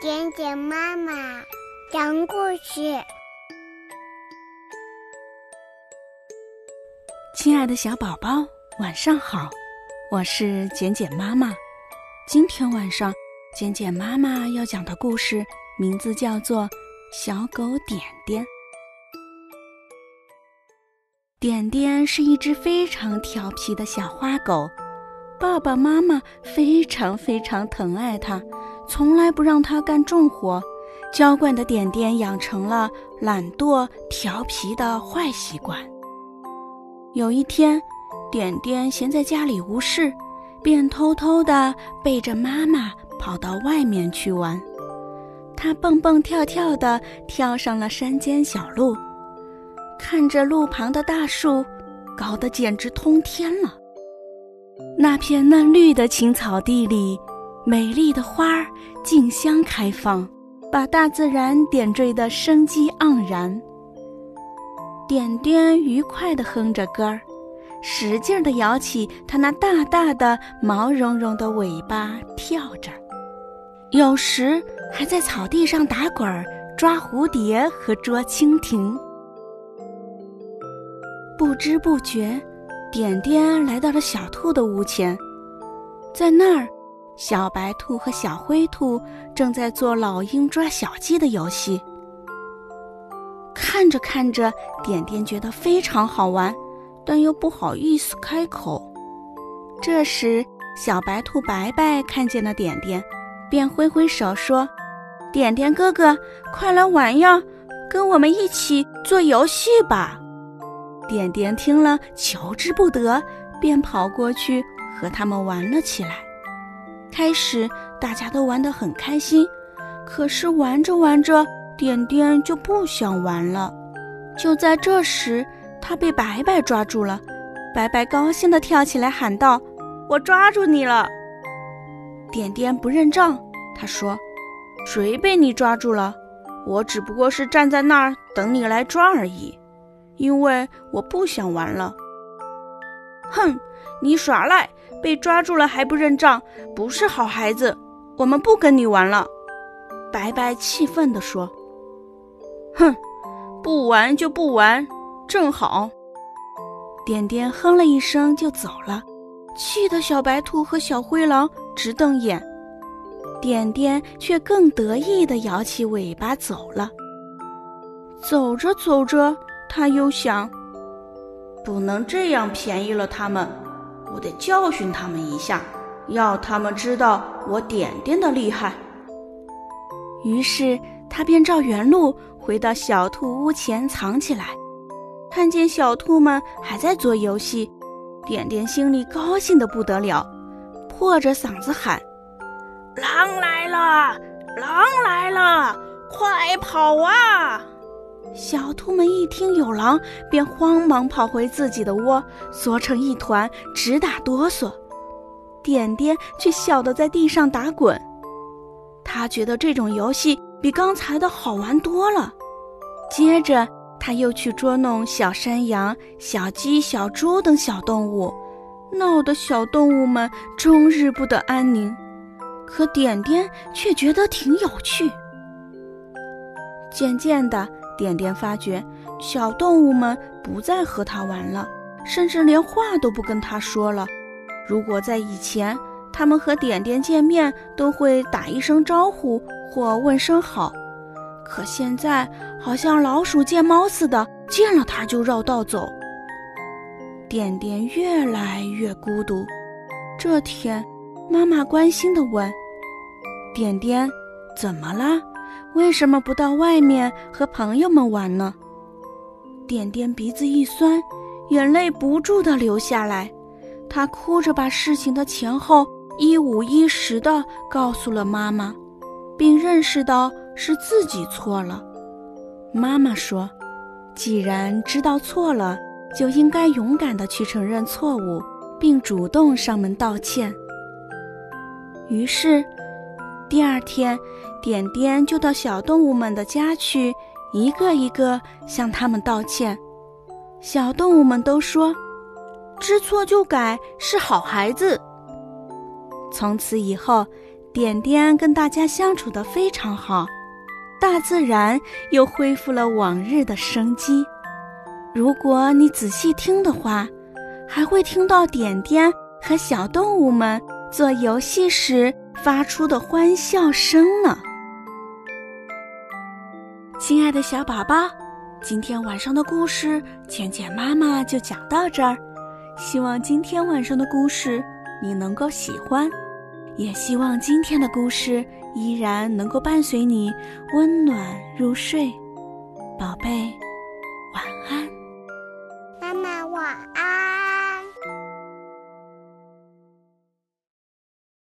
点点妈妈讲故事，亲爱的小宝宝，晚上好，我是简简妈妈。今天晚上，简简妈妈要讲的故事名字叫做《小狗点点》。点点是一只非常调皮的小花狗，爸爸妈妈非常非常疼爱他。从来不让他干重活，娇惯的点点养成了懒惰、调皮的坏习惯。有一天，点点闲在家里无事，便偷偷地背着妈妈跑到外面去玩。他蹦蹦跳跳地跳上了山间小路，看着路旁的大树，高得简直通天了。那片嫩绿的青草地里。美丽的花儿竞相开放，把大自然点缀得生机盎然。点点愉快地哼着歌儿，使劲地摇起它那大大的毛茸茸的尾巴，跳着，有时还在草地上打滚儿、抓蝴蝶和捉蜻蜓。不知不觉，点点来到了小兔的屋前，在那儿。小白兔和小灰兔正在做老鹰抓小鸡的游戏。看着看着，点点觉得非常好玩，但又不好意思开口。这时，小白兔白白看见了点点，便挥挥手说：“点点哥哥，快来玩呀，跟我们一起做游戏吧。”点点听了，求之不得，便跑过去和他们玩了起来。开始大家都玩得很开心，可是玩着玩着，点点就不想玩了。就在这时，他被白白抓住了。白白高兴地跳起来喊道：“我抓住你了！”点点不认账，他说：“谁被你抓住了？我只不过是站在那儿等你来抓而已，因为我不想玩了。”哼，你耍赖！被抓住了还不认账，不是好孩子。我们不跟你玩了。”白白气愤地说。“哼，不玩就不玩，正好。”点点哼了一声就走了，气得小白兔和小灰狼直瞪眼。点点却更得意地摇起尾巴走了。走着走着，他又想：不能这样便宜了他们。我得教训他们一下，要他们知道我点点的厉害。于是他便照原路回到小兔屋前藏起来。看见小兔们还在做游戏，点点心里高兴的不得了，破着嗓子喊：“狼来了！狼来了！快跑啊！”小兔们一听有狼，便慌忙跑回自己的窝，缩成一团，直打哆嗦。点点却笑得在地上打滚，他觉得这种游戏比刚才的好玩多了。接着，他又去捉弄小山羊、小鸡、小猪等小动物，闹得小动物们终日不得安宁。可点点却觉得挺有趣。渐渐的。点点发觉，小动物们不再和他玩了，甚至连话都不跟他说了。如果在以前，他们和点点见面都会打一声招呼或问声好，可现在好像老鼠见猫似的，见了它就绕道走。点点越来越孤独。这天，妈妈关心地问：“点点，怎么了？”为什么不到外面和朋友们玩呢？点点鼻子一酸，眼泪不住的流下来。他哭着把事情的前后一五一十的告诉了妈妈，并认识到是自己错了。妈妈说：“既然知道错了，就应该勇敢的去承认错误，并主动上门道歉。”于是。第二天，点点就到小动物们的家去，一个一个向他们道歉。小动物们都说：“知错就改是好孩子。从此以后，点点跟大家相处的非常好，大自然又恢复了往日的生机。如果你仔细听的话，还会听到点点和小动物们做游戏时发出的欢笑声呢？亲爱的小宝宝今天晚上的故事浅浅妈妈就讲到这儿希望今天晚上的故事你能够喜欢也希望今天的故事依然能够伴随你温暖入睡。宝贝晚安。妈妈晚安。